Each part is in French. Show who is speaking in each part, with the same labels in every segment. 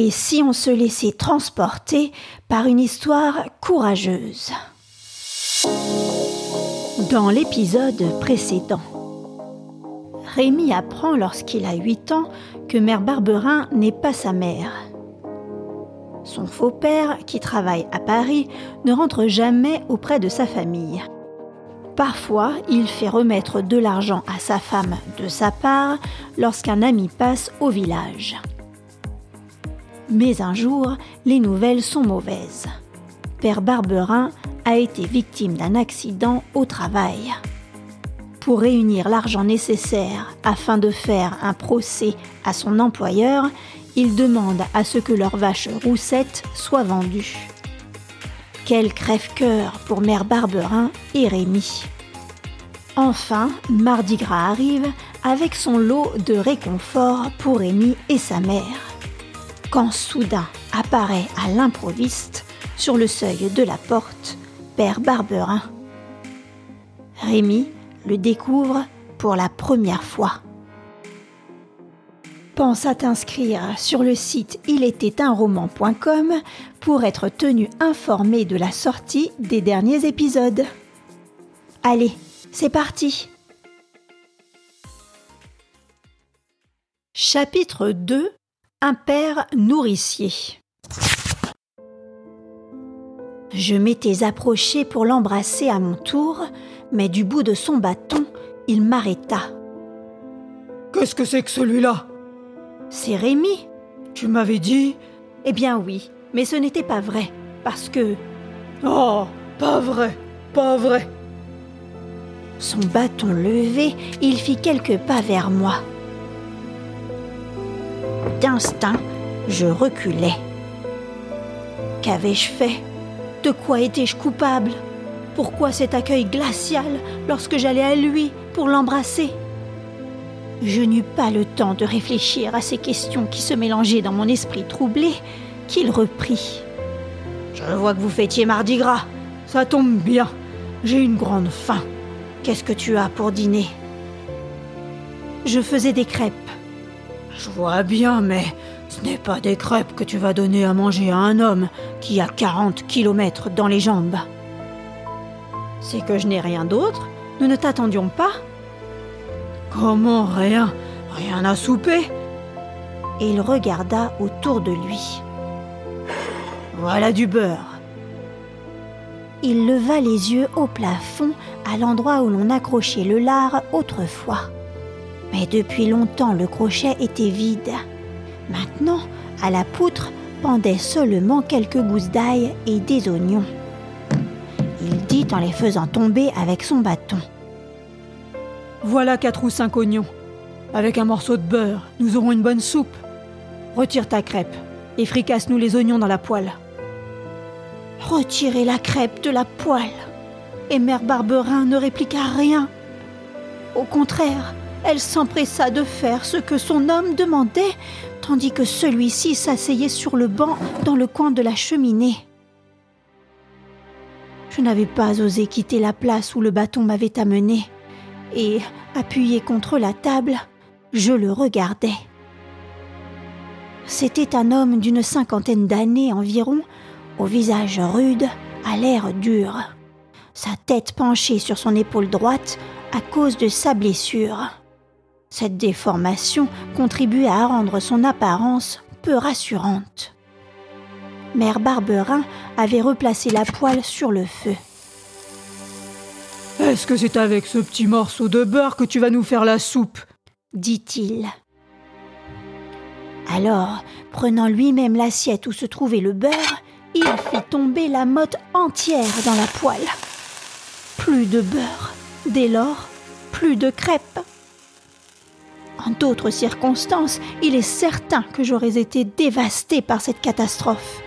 Speaker 1: Et si on se laissait transporter par une histoire courageuse Dans l'épisode précédent, Rémi apprend lorsqu'il a 8 ans que Mère Barberin n'est pas sa mère. Son faux père, qui travaille à Paris, ne rentre jamais auprès de sa famille. Parfois, il fait remettre de l'argent à sa femme de sa part lorsqu'un ami passe au village. Mais un jour, les nouvelles sont mauvaises. Père Barberin a été victime d'un accident au travail. Pour réunir l'argent nécessaire afin de faire un procès à son employeur, il demande à ce que leur vache roussette soit vendue. Quel crève-cœur pour Mère Barberin et Rémi. Enfin, Mardi Gras arrive avec son lot de réconfort pour Rémi et sa mère. Quand soudain apparaît à l'improviste, sur le seuil de la porte, Père Barberin. Rémi le découvre pour la première fois. Pense à t'inscrire sur le site roman.com pour être tenu informé de la sortie des derniers épisodes. Allez, c'est parti Chapitre 2 Un père nourricier Je m'étais approché pour l'embrasser à mon tour, mais du bout de son bâton, il m'arrêta.
Speaker 2: Qu'est-ce que c'est que celui-là?
Speaker 1: C'est Rémi.
Speaker 2: Tu m'avais dit?
Speaker 1: Eh bien oui, mais ce n'était pas vrai, parce que...
Speaker 2: Oh, pas vrai, pas vrai.
Speaker 1: Son bâton levé, il fit quelques pas vers moi. D'instinct, je reculai. Qu'avais-je fait? De quoi étais-je coupable? Pourquoi cet accueil glacial lorsque j'allais à lui pour l'embrasser? Je n'eus pas le temps de réfléchir à ces questions qui se mélangeaient dans mon esprit troublé, qu'il reprit.
Speaker 2: Je vois que vous fêtiez Mardi Gras. Ça tombe bien. J'ai une grande faim.
Speaker 1: Qu'est-ce que tu as pour dîner? Je faisais des crêpes.
Speaker 2: Je vois bien, mais ce n'est pas des crêpes que tu vas donner à manger à un homme qui a 40 kilomètres dans les jambes.
Speaker 1: C'est que je n'ai rien d'autre Nous ne t'attendions pas
Speaker 2: Comment rien? Rien à souper
Speaker 1: Et il regarda autour de lui.
Speaker 2: Voilà du beurre.
Speaker 1: Il leva les yeux au plafond à l'endroit où l'on accrochait le lard autrefois. Mais depuis longtemps le crochet était vide. Maintenant, à la poutre pendaient seulement quelques gousses d'ail et des oignons. Il dit en les faisant tomber avec son bâton.
Speaker 2: Voilà quatre ou cinq oignons. Avec un morceau de beurre, nous aurons une bonne soupe. Retire ta crêpe et fricasse-nous les oignons dans la poêle.
Speaker 1: Retirez la crêpe de la poêle et Mère Barberin ne répliqua rien. Au contraire, elle s'empressa de faire ce que son homme demandait, tandis que celui-ci s'asseyait sur le banc dans le coin de la cheminée. Je n'avais pas osé quitter la place où le bâton m'avait amené, et, appuyé contre la table, je le regardais. C'était un homme d'une cinquantaine d'années environ, au visage rude, à l'air dur sa tête penchée sur son épaule droite à cause de sa blessure. Cette déformation contribuait à rendre son apparence peu rassurante. Mère Barberin avait replacé la poêle sur le feu.
Speaker 2: Est-ce que c'est avec ce petit morceau de beurre que tu vas nous faire la soupe
Speaker 1: dit-il. Alors, prenant lui-même l'assiette où se trouvait le beurre, il fit tomber la motte entière dans la poêle. Plus de beurre. Dès lors, plus de crêpes. D'autres circonstances, il est certain que j'aurais été dévastée par cette catastrophe.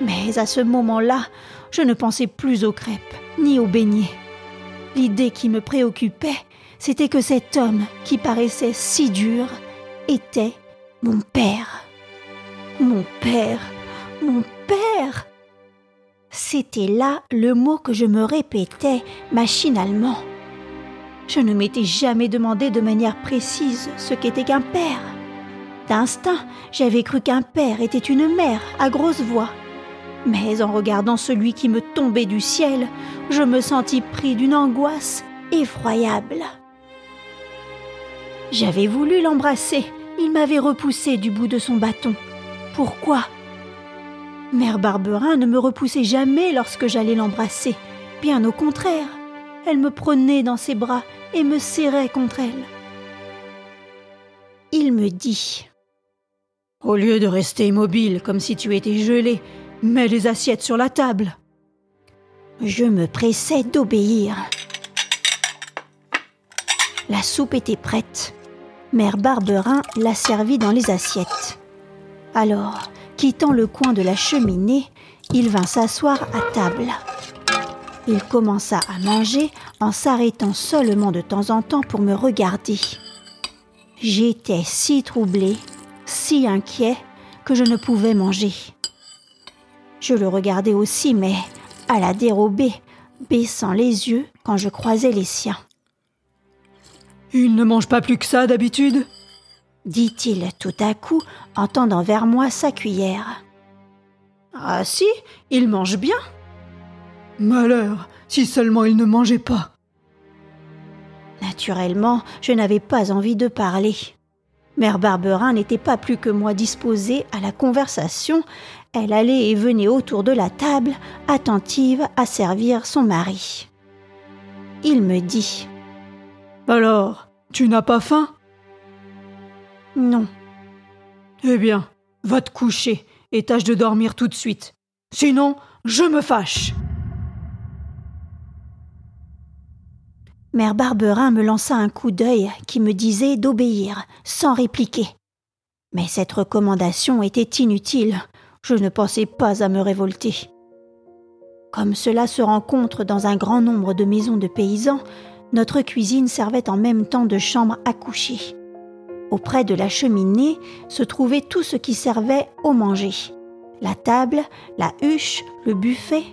Speaker 1: Mais à ce moment-là, je ne pensais plus aux crêpes, ni aux beignets. L'idée qui me préoccupait, c'était que cet homme, qui paraissait si dur, était mon père. Mon père, mon père. C'était là le mot que je me répétais machinalement. Je ne m'étais jamais demandé de manière précise ce qu'était qu'un père. instinct, j'avais cru qu'un père était une mère à grosse voix. Mais en regardant celui qui me tombait du ciel, je me sentis pris d'une angoisse effroyable. J'avais voulu l'embrasser, il m'avait repoussé du bout de son bâton. Pourquoi? Mère Barberin ne me repoussait jamais lorsque j'allais l'embrasser. Bien au contraire, elle me prenait dans ses bras et me serrait contre elle. Il me dit
Speaker 2: Au lieu de rester immobile comme si tu étais gelé, mets les assiettes sur la table.
Speaker 1: Je me pressais d'obéir. La soupe était prête. Mère Barberin l'a servie dans les assiettes. Alors, quittant le coin de la cheminée, il vint s'asseoir à table. Il commença à manger en s'arrêtant seulement de temps en temps pour me regarder. J'étais si troublé, si inquiet, que je ne pouvais manger. Je le regardais aussi, mais à la dérobée, baissant les yeux quand je croisais les siens.
Speaker 2: Il ne mange pas plus que ça d'habitude
Speaker 1: dit-il tout à coup en tendant vers moi sa cuillère.
Speaker 2: Ah si, il mange bien. Malheur, si seulement il ne mangeait pas.
Speaker 1: Naturellement, je n'avais pas envie de parler. Mère Barberin n'était pas plus que moi disposée à la conversation. Elle allait et venait autour de la table, attentive à servir son mari. Il me dit
Speaker 2: Alors, tu n'as pas faim?
Speaker 1: Non.
Speaker 2: Eh bien, va te coucher et tâche de dormir tout de suite. Sinon, je me fâche.
Speaker 1: Mère Barberin me lança un coup d'œil qui me disait d'obéir, sans répliquer. Mais cette recommandation était inutile. Je ne pensais pas à me révolter. Comme cela se rencontre dans un grand nombre de maisons de paysans, notre cuisine servait en même temps de chambre à coucher. Auprès de la cheminée se trouvait tout ce qui servait au manger. La table, la huche, le buffet.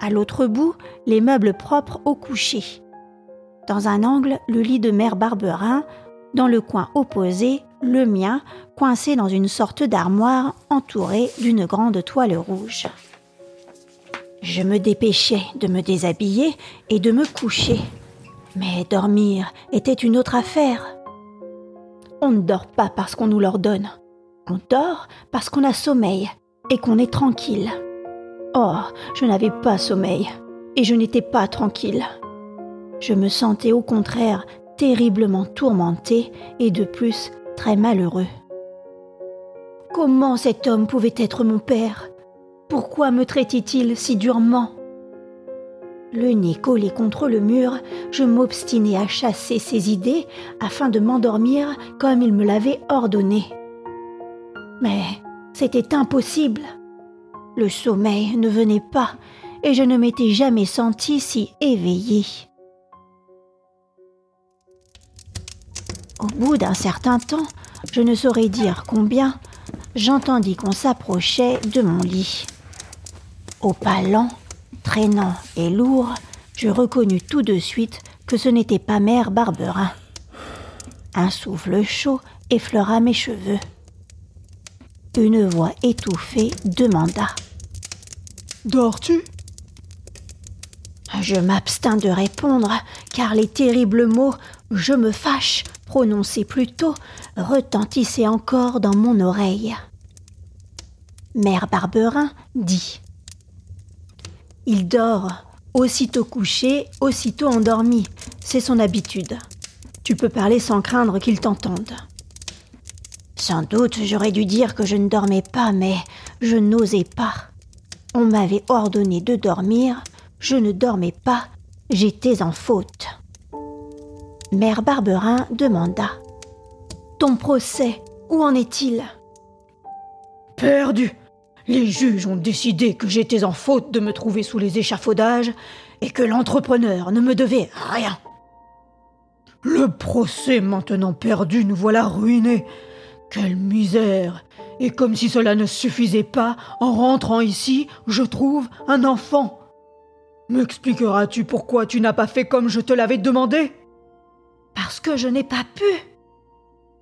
Speaker 1: À l'autre bout, les meubles propres au coucher. Dans un angle, le lit de mère Barberin, dans le coin opposé, le mien, coincé dans une sorte d'armoire entourée d'une grande toile rouge. Je me dépêchais de me déshabiller et de me coucher. Mais dormir était une autre affaire. On ne dort pas parce qu'on nous l'ordonne. On dort parce qu'on a sommeil et qu'on est tranquille. Or, je n'avais pas sommeil et je n'étais pas tranquille. Je me sentais au contraire terriblement tourmenté et de plus très malheureux. Comment cet homme pouvait être mon père? Pourquoi me traitait-il si durement? Le nez collé contre le mur, je m'obstinais à chasser ces idées afin de m'endormir comme il me l'avait ordonné. Mais c'était impossible. Le sommeil ne venait pas et je ne m'étais jamais senti si éveillé. Au bout d'un certain temps, je ne saurais dire combien, j'entendis qu'on s'approchait de mon lit. Au pas lent, traînant et lourd, je reconnus tout de suite que ce n'était pas mère Barberin. Un souffle chaud effleura mes cheveux. Une voix étouffée demanda
Speaker 2: Dors-tu?
Speaker 1: Je m'abstins de répondre, car les terribles mots Je me fâche prononcé plus tôt, retentissait encore dans mon oreille. Mère Barberin dit Il dort, aussitôt couché, aussitôt endormi. C'est son habitude. Tu peux parler sans craindre qu'il t'entende. Sans doute j'aurais dû dire que je ne dormais pas, mais je n'osais pas. On m'avait ordonné de dormir, je ne dormais pas, j'étais en faute. Mère Barberin demanda Ton procès, où en est-il?
Speaker 2: Perdu Les juges ont décidé que j'étais en faute de me trouver sous les échafaudages et que l'entrepreneur ne me devait rien. Le procès maintenant perdu, nous voilà ruinés. Quelle misère Et comme si cela ne suffisait pas, en rentrant ici, je trouve un enfant. M'expliqueras-tu pourquoi tu n'as pas fait comme je te l'avais demandé?
Speaker 1: Parce que je n'ai pas pu.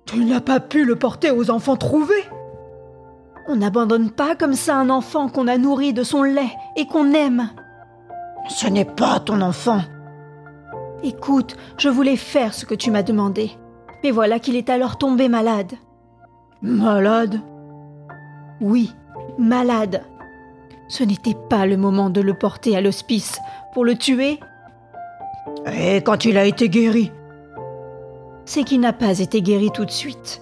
Speaker 2: Tu n'as pas pu le porter aux enfants trouvés
Speaker 1: On n'abandonne pas comme ça un enfant qu'on a nourri de son lait et qu'on aime.
Speaker 2: Ce n'est pas ton enfant.
Speaker 1: Écoute, je voulais faire ce que tu m'as demandé. Mais voilà qu'il est alors tombé malade.
Speaker 2: Malade?
Speaker 1: Oui, malade. Ce n'était pas le moment de le porter à l'hospice pour le tuer.
Speaker 2: Et quand il a été guéri?
Speaker 1: C'est qu'il n'a pas été guéri tout de suite.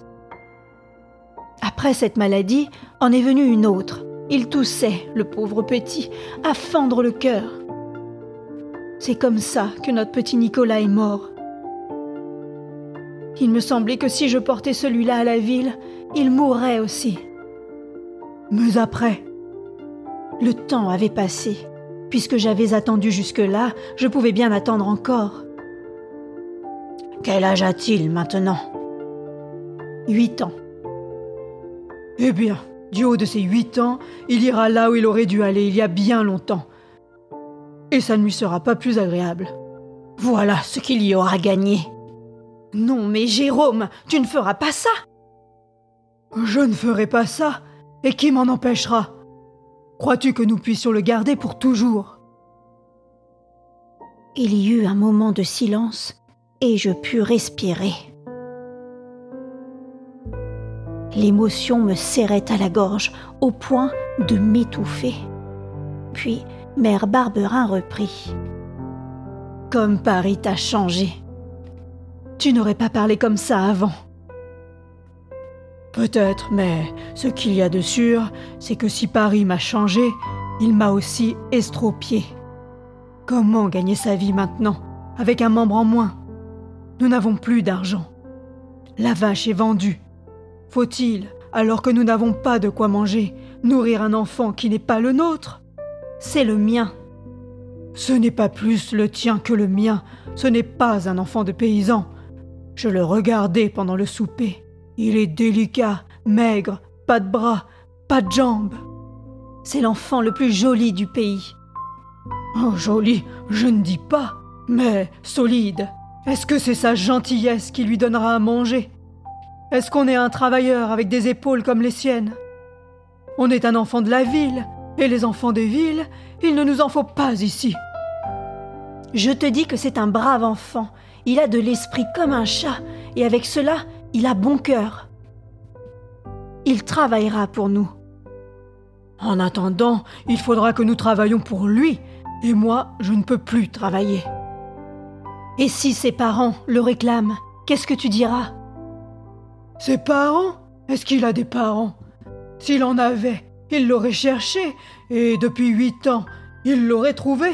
Speaker 1: Après cette maladie, en est venue une autre. Il toussait, le pauvre petit, à fendre le cœur. C'est comme ça que notre petit Nicolas est mort. Il me semblait que si je portais celui-là à la ville, il mourrait aussi.
Speaker 2: Mais après
Speaker 1: Le temps avait passé. Puisque j'avais attendu jusque-là, je pouvais bien attendre encore.
Speaker 2: Quel âge a-t-il maintenant?
Speaker 1: Huit ans.
Speaker 2: Eh bien, du haut de ses huit ans, il ira là où il aurait dû aller il y a bien longtemps. Et ça ne lui sera pas plus agréable. Voilà ce qu'il y aura gagné.
Speaker 1: Non, mais Jérôme, tu ne feras pas ça.
Speaker 2: Je ne ferai pas ça. Et qui m'en empêchera? Crois-tu que nous puissions le garder pour toujours?
Speaker 1: Il y eut un moment de silence et je pus respirer. L'émotion me serrait à la gorge au point de m'étouffer. Puis Mère Barberin reprit. Comme Paris t'a changé. Tu n'aurais pas parlé comme ça avant.
Speaker 2: Peut-être, mais ce qu'il y a de sûr, c'est que si Paris m'a changé, il m'a aussi estropié. Comment gagner sa vie maintenant, avec un membre en moins? Nous n'avons plus d'argent. La vache est vendue. Faut-il, alors que nous n'avons pas de quoi manger, nourrir un enfant qui n'est pas le nôtre?
Speaker 1: C'est le mien.
Speaker 2: Ce n'est pas plus le tien que le mien, ce n'est pas un enfant de paysan. Je le regardais pendant le souper. Il est délicat, maigre, pas de bras, pas de jambes.
Speaker 1: C'est l'enfant le plus joli du pays.
Speaker 2: Oh, joli, je ne dis pas, mais solide. Est-ce que c'est sa gentillesse qui lui donnera à manger? Est-ce qu'on est un travailleur avec des épaules comme les siennes? On est un enfant de la ville, et les enfants des villes, il ne nous en faut pas ici.
Speaker 1: Je te dis que c'est un brave enfant. Il a de l'esprit comme un chat, et avec cela, il a bon cœur. Il travaillera pour nous.
Speaker 2: En attendant, il faudra que nous travaillions pour lui, et moi, je ne peux plus travailler.
Speaker 1: Et si ses parents le réclament, qu'est-ce que tu diras?
Speaker 2: Ses parents? Est-ce qu'il a des parents? S'il en avait, il l'aurait cherché, et depuis huit ans, il l'aurait trouvé.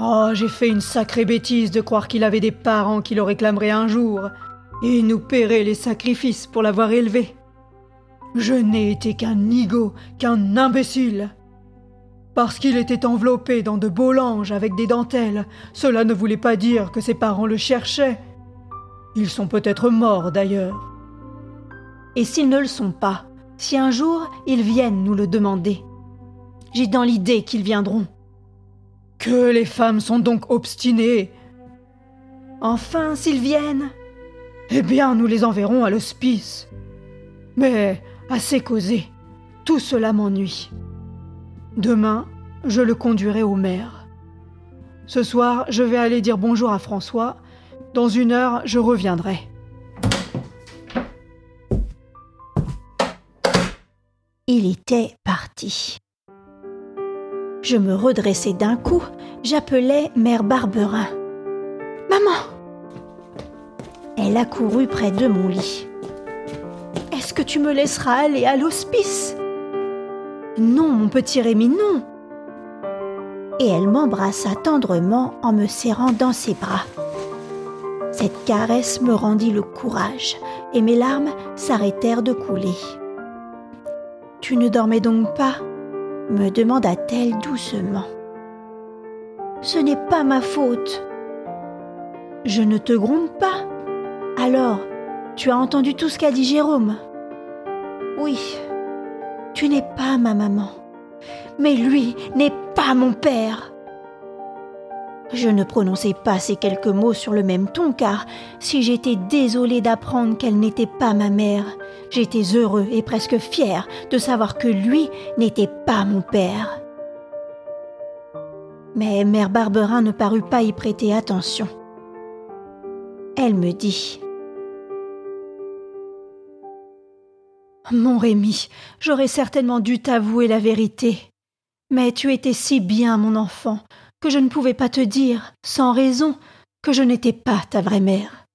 Speaker 2: Oh, j'ai fait une sacrée bêtise de croire qu'il avait des parents qui le réclameraient un jour, et nous paieraient les sacrifices pour l'avoir élevé. Je n'ai été qu'un nigo, qu'un imbécile. Parce qu'il était enveloppé dans de beaux langes avec des dentelles, cela ne voulait pas dire que ses parents le cherchaient. Ils sont peut-être morts d'ailleurs.
Speaker 1: Et s'ils ne le sont pas, si un jour ils viennent nous le demander, j'ai dans l'idée qu'ils viendront.
Speaker 2: Que les femmes sont donc obstinées.
Speaker 1: Enfin, s'ils viennent.
Speaker 2: Eh bien, nous les enverrons à l'hospice. Mais assez causé. Tout cela m'ennuie. Demain, je le conduirai au maire. Ce soir, je vais aller dire bonjour à François. Dans une heure, je reviendrai.
Speaker 1: Il était parti. Je me redressai d'un coup, j'appelai Mère Barberin. Maman Elle accourut près de mon lit. Est-ce que tu me laisseras aller à l'hospice? Non, mon petit Rémi, non Et elle m'embrassa tendrement en me serrant dans ses bras. Cette caresse me rendit le courage et mes larmes s'arrêtèrent de couler. Tu ne dormais donc pas? me demanda-t-elle doucement. Ce n'est pas ma faute. Je ne te gronde pas. Alors, tu as entendu tout ce qu'a dit Jérôme? Oui, tu n'es pas ma maman. Mais lui n'est pas mon père. Je ne prononçai pas ces quelques mots sur le même ton car si j'étais désolée d'apprendre qu'elle n'était pas ma mère, j'étais heureux et presque fier de savoir que lui n'était pas mon père. Mais mère Barberin ne parut pas y prêter attention. Elle me dit Mon Rémi, j'aurais certainement dû t'avouer la vérité. Mais tu étais si bien, mon enfant, que je ne pouvais pas te dire, sans raison, que je n'étais pas ta vraie mère.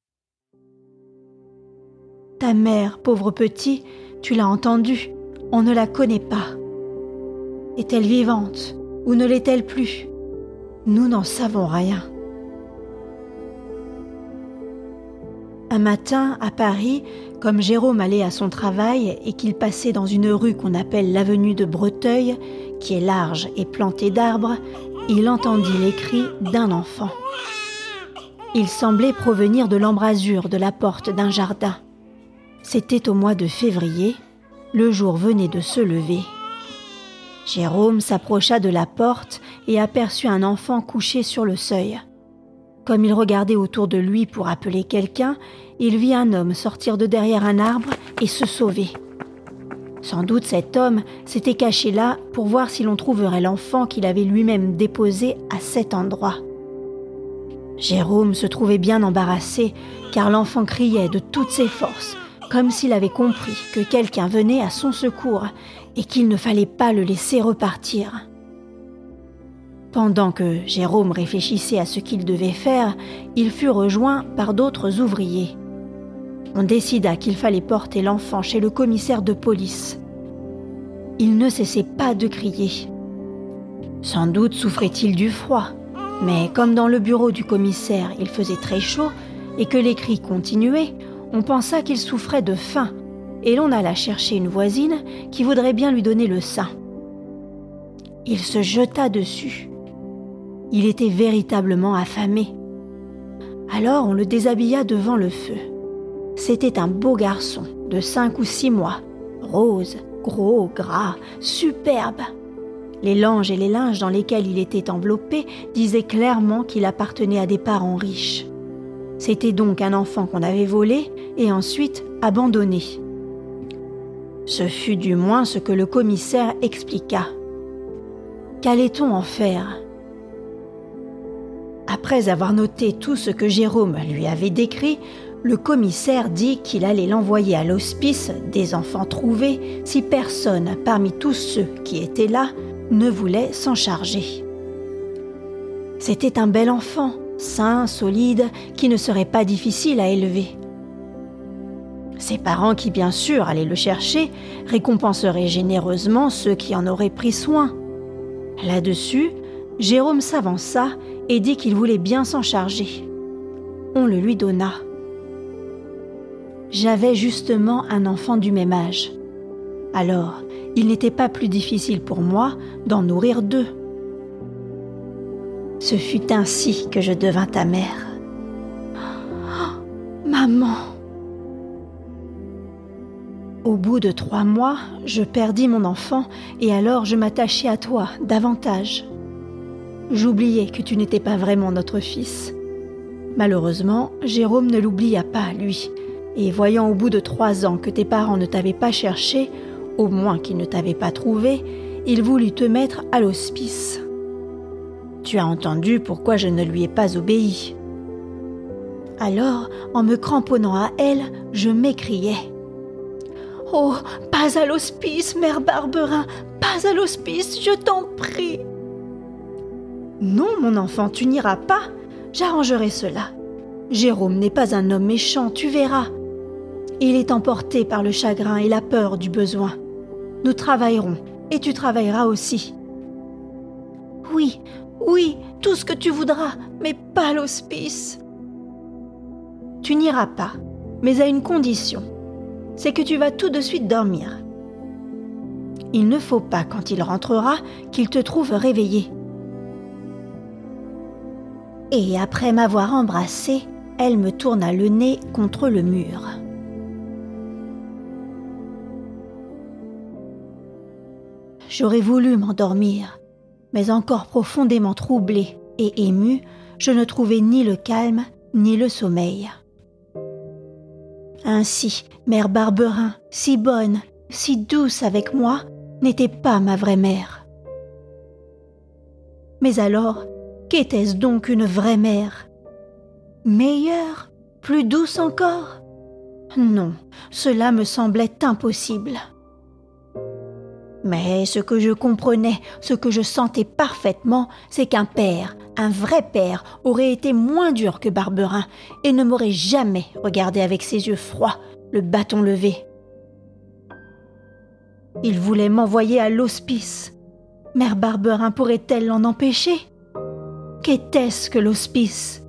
Speaker 1: Ta mère, pauvre petit, tu l'as entendu, on ne la connaît pas. Est-elle vivante ou ne l'est-elle plus? Nous n'en savons rien. Un matin, à Paris, comme Jérôme allait à son travail et qu'il passait dans une rue qu'on appelle l'avenue de Breteuil, qui est large et plantée d'arbres, il entendit les cris d'un enfant. Il semblait provenir de l'embrasure de la porte d'un jardin. C'était au mois de février, le jour venait de se lever. Jérôme s'approcha de la porte et aperçut un enfant couché sur le seuil. Comme il regardait autour de lui pour appeler quelqu'un, il vit un homme sortir de derrière un arbre et se sauver. Sans doute cet homme s'était caché là pour voir si l'on trouverait l'enfant qu'il avait lui-même déposé à cet endroit. Jérôme se trouvait bien embarrassé car l'enfant criait de toutes ses forces, comme s'il avait compris que quelqu'un venait à son secours et qu'il ne fallait pas le laisser repartir. Pendant que Jérôme réfléchissait à ce qu'il devait faire, il fut rejoint par d'autres ouvriers. On décida qu'il fallait porter l'enfant chez le commissaire de police. Il ne cessait pas de crier. Sans doute souffrait-il du froid, mais comme dans le bureau du commissaire il faisait très chaud et que les cris continuaient, on pensa qu'il souffrait de faim et l'on alla chercher une voisine qui voudrait bien lui donner le sein. Il se jeta dessus. Il était véritablement affamé. Alors on le déshabilla devant le feu. C'était un beau garçon de cinq ou six mois, rose, gros, gras, superbe. Les langes et les linges dans lesquels il était enveloppé disaient clairement qu'il appartenait à des parents riches. C'était donc un enfant qu'on avait volé et ensuite abandonné. Ce fut du moins ce que le commissaire expliqua. Qu'allait-on en faire? Après avoir noté tout ce que Jérôme lui avait décrit, le commissaire dit qu'il allait l'envoyer à l'hospice des enfants trouvés si personne parmi tous ceux qui étaient là ne voulait s'en charger. C'était un bel enfant, sain, solide, qui ne serait pas difficile à élever. Ses parents, qui bien sûr allaient le chercher, récompenseraient généreusement ceux qui en auraient pris soin. Là-dessus, Jérôme s'avança et dit qu'il voulait bien s'en charger. On le lui donna. J'avais justement un enfant du même âge. Alors, il n'était pas plus difficile pour moi d'en nourrir deux. Ce fut ainsi que je devins ta mère. maman. Au bout de trois mois, je perdis mon enfant et alors je m'attachai à toi davantage. J'oubliais que tu n'étais pas vraiment notre fils. Malheureusement, Jérôme ne l'oublia pas, lui, et voyant au bout de trois ans que tes parents ne t'avaient pas cherché, au moins qu'ils ne t'avaient pas trouvé, il voulut te mettre à l'hospice. Tu as entendu pourquoi je ne lui ai pas obéi. Alors, en me cramponnant à elle, je m'écriai. Oh, pas à l'hospice, mère Barberin, pas à l'hospice, je t'en prie. Non, mon enfant, tu n'iras pas. J'arrangerai cela. Jérôme n'est pas un homme méchant, tu verras. Il est emporté par le chagrin et la peur du besoin. Nous travaillerons, et tu travailleras aussi. Oui, oui, tout ce que tu voudras, mais pas l'hospice. Tu n'iras pas, mais à une condition. C'est que tu vas tout de suite dormir. Il ne faut pas, quand il rentrera, qu'il te trouve réveillé. Et après m'avoir embrassé, elle me tourna le nez contre le mur. J'aurais voulu m'endormir, mais encore profondément troublée, et émue, je ne trouvais ni le calme ni le sommeil. Ainsi, mère Barberin, si bonne, si douce avec moi, n'était pas ma vraie mère. Mais alors, qu'était-ce donc une vraie mère? Meilleure? Plus douce encore? Non, cela me semblait impossible. Mais ce que je comprenais, ce que je sentais parfaitement, c'est qu'un père, un vrai père, aurait été moins dur que Barberin et ne m'aurait jamais regardé avec ses yeux froids, le bâton levé. Il voulait m'envoyer à l'hospice. Mère Barberin pourrait-elle l'en empêcher? Qu'était-ce que l'hospice?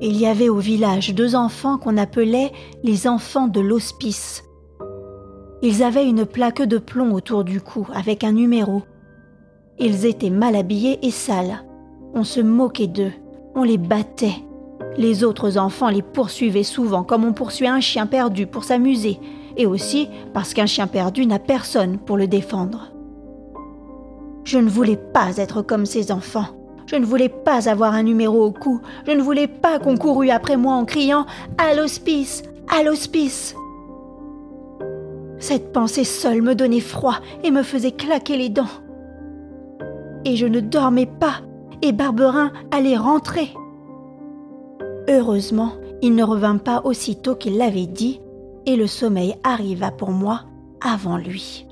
Speaker 1: Il y avait au village deux enfants qu'on appelait les enfants de l'hospice. Ils avaient une plaque de plomb autour du cou avec un numéro. Ils étaient mal habillés et sales. On se moquait d'eux, on les battait. Les autres enfants les poursuivaient souvent comme on poursuit un chien perdu pour s'amuser, et aussi parce qu'un chien perdu n'a personne pour le défendre. Je ne voulais pas être comme ces enfants. Je ne voulais pas avoir un numéro au cou. Je ne voulais pas qu'on courût après moi en criant À l'hospice À l'hospice cette pensée seule me donnait froid et me faisait claquer les dents. Et je ne dormais pas, et Barberin allait rentrer. Heureusement, il ne revint pas aussitôt qu'il l'avait dit, et le sommeil arriva pour moi avant lui.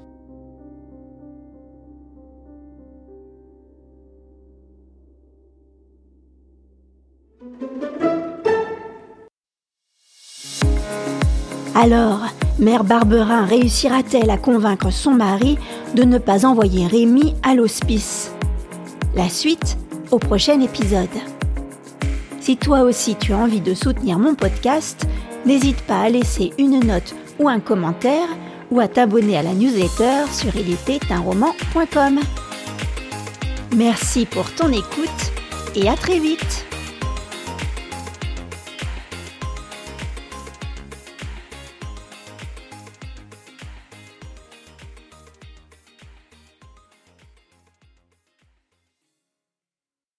Speaker 1: Alors, Mère Barberin réussira-t-elle à convaincre son mari de ne pas envoyer Rémi à l'hospice? La suite au prochain épisode. Si toi aussi tu as envie de soutenir mon podcast, n'hésite pas à laisser une note ou un commentaire ou à t'abonner à la newsletter sur ilétait-un-roman.com. Merci pour ton écoute et à très vite